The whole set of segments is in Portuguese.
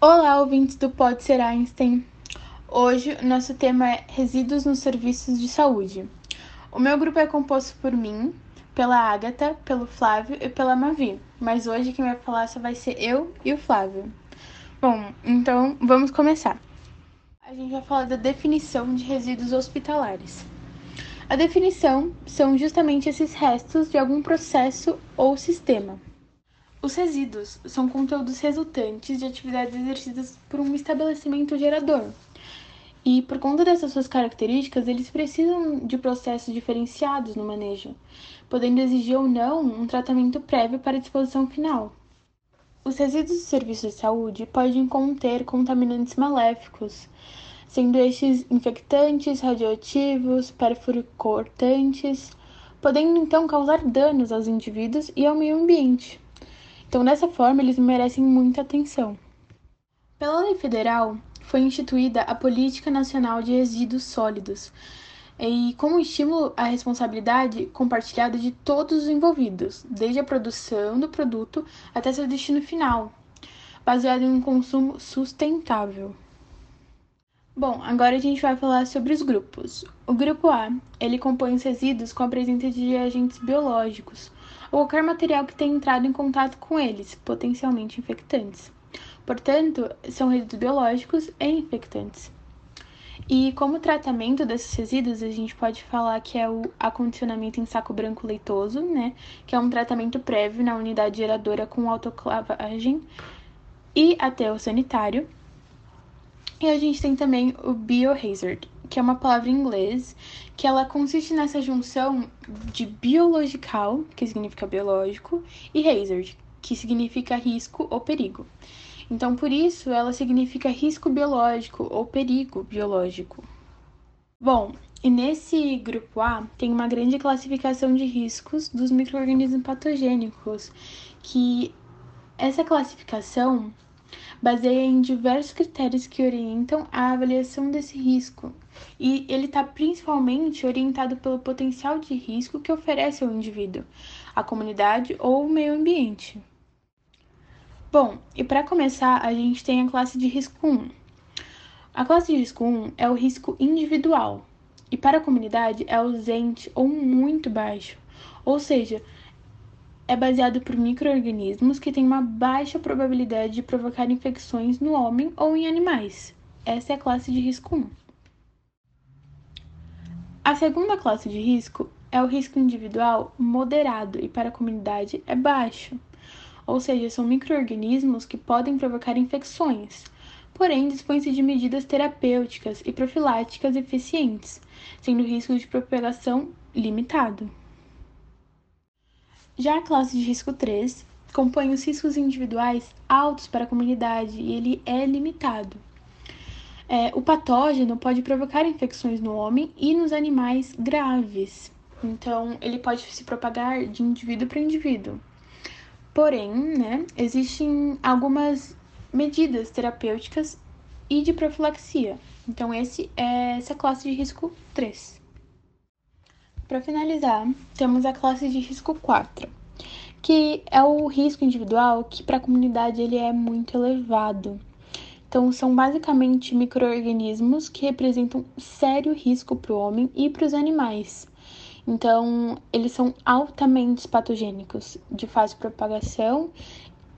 Olá, ouvintes do Pode Ser Einstein. Hoje o nosso tema é resíduos nos serviços de saúde. O meu grupo é composto por mim, pela Ágata, pelo Flávio e pela Mavi, mas hoje quem vai falar só vai ser eu e o Flávio. Bom, então vamos começar. A gente vai falar da definição de resíduos hospitalares. A definição são justamente esses restos de algum processo ou sistema. Os resíduos são conteúdos resultantes de atividades exercidas por um estabelecimento gerador. E por conta dessas suas características, eles precisam de processos diferenciados no manejo, podendo exigir ou não um tratamento prévio para a disposição final. Os resíduos de serviços de saúde podem conter contaminantes maléficos, sendo estes infectantes, radioativos, perfuricortantes, podendo então causar danos aos indivíduos e ao meio ambiente. Então, dessa forma, eles merecem muita atenção. Pela lei federal, foi instituída a Política Nacional de Resíduos Sólidos, e como estímulo à responsabilidade compartilhada de todos os envolvidos, desde a produção do produto até seu destino final, baseado em um consumo sustentável. Bom, agora a gente vai falar sobre os grupos. O grupo A, ele compõe os resíduos com a presença de agentes biológicos, ou qualquer material que tenha entrado em contato com eles, potencialmente infectantes. Portanto, são resíduos biológicos e infectantes. E como tratamento desses resíduos, a gente pode falar que é o acondicionamento em saco branco leitoso, né? Que é um tratamento prévio na unidade geradora com autoclavagem e aterro sanitário. E a gente tem também o biohazard, que é uma palavra em inglês, que ela consiste nessa junção de biological, que significa biológico, e hazard, que significa risco ou perigo. Então, por isso, ela significa risco biológico ou perigo biológico. Bom, e nesse grupo A tem uma grande classificação de riscos dos microrganismos patogênicos, que essa classificação baseia em diversos critérios que orientam a avaliação desse risco, e ele está principalmente orientado pelo potencial de risco que oferece ao indivíduo, à comunidade ou ao meio ambiente. Bom, e para começar, a gente tem a classe de risco 1. A classe de risco 1 é o risco individual, e para a comunidade é ausente ou muito baixo, ou seja, é baseado por micro-organismos que têm uma baixa probabilidade de provocar infecções no homem ou em animais. Essa é a classe de risco 1. A segunda classe de risco é o risco individual moderado e para a comunidade é baixo. Ou seja, são micro-organismos que podem provocar infecções, porém dispõem-se de medidas terapêuticas e profiláticas eficientes, sendo o risco de propagação limitado. Já a classe de risco 3 compõe os riscos individuais altos para a comunidade e ele é limitado. É, o patógeno pode provocar infecções no homem e nos animais graves, então ele pode se propagar de indivíduo para indivíduo. Porém, né, existem algumas medidas terapêuticas e de profilaxia. Então, esse é essa classe de risco 3. Para finalizar, temos a classe de risco 4, que é o risco individual que para a comunidade ele é muito elevado. Então, são basicamente micro-organismos que representam sério risco para o homem e para os animais. Então, eles são altamente patogênicos, de fácil propagação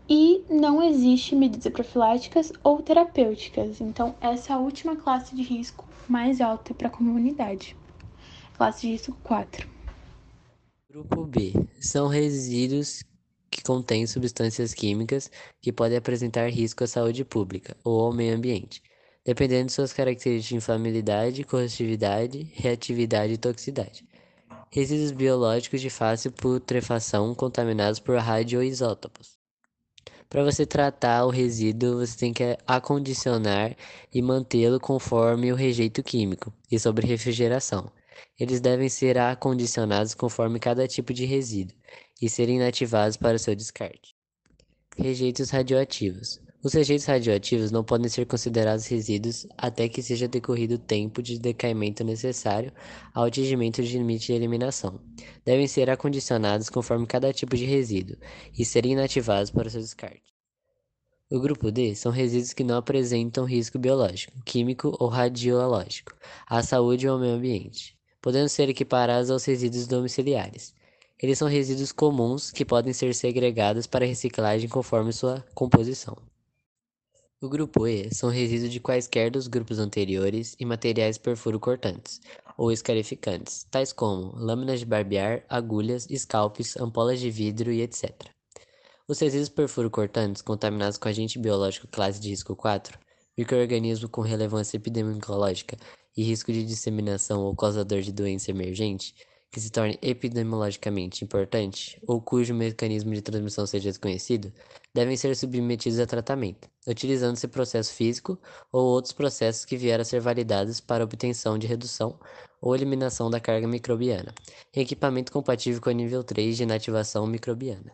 e não existe medidas profiláticas ou terapêuticas. Então, essa é a última classe de risco mais alta para a comunidade de risco 4. Grupo B são resíduos que contêm substâncias químicas que podem apresentar risco à saúde pública ou ao meio ambiente, dependendo de suas características de inflamabilidade, corrosividade, reatividade e toxicidade. Resíduos biológicos de fácil putrefação contaminados por radioisótopos. Para você tratar o resíduo, você tem que acondicionar e mantê-lo conforme o rejeito químico e sobre refrigeração. Eles devem ser acondicionados conforme cada tipo de resíduo e serem inativados para seu descarte. Rejeitos radioativos. Os rejeitos radioativos não podem ser considerados resíduos até que seja decorrido o tempo de decaimento necessário ao atingimento de limite de eliminação. Devem ser acondicionados conforme cada tipo de resíduo e serem inativados para seu descarte. O grupo D são resíduos que não apresentam risco biológico, químico ou radiológico à saúde ou ao meio ambiente, podendo ser equiparados aos resíduos domiciliares. Eles são resíduos comuns que podem ser segregados para reciclagem conforme sua composição. O grupo E são resíduos de quaisquer dos grupos anteriores e materiais perfuro-cortantes ou escarificantes, tais como lâminas de barbear, agulhas, scalpes, ampolas de vidro e etc. Os resíduos perfuro-cortantes contaminados com agente biológico classe de risco 4, microorganismo com relevância epidemiológica e risco de disseminação ou causador de doença emergente, que se torne epidemiologicamente importante ou cujo mecanismo de transmissão seja desconhecido, devem ser submetidos a tratamento, utilizando-se processo físico ou outros processos que vieram a ser validados para obtenção de redução ou eliminação da carga microbiana, em equipamento compatível com o nível 3 de inativação microbiana.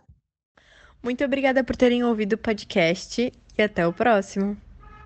Muito obrigada por terem ouvido o podcast e até o próximo.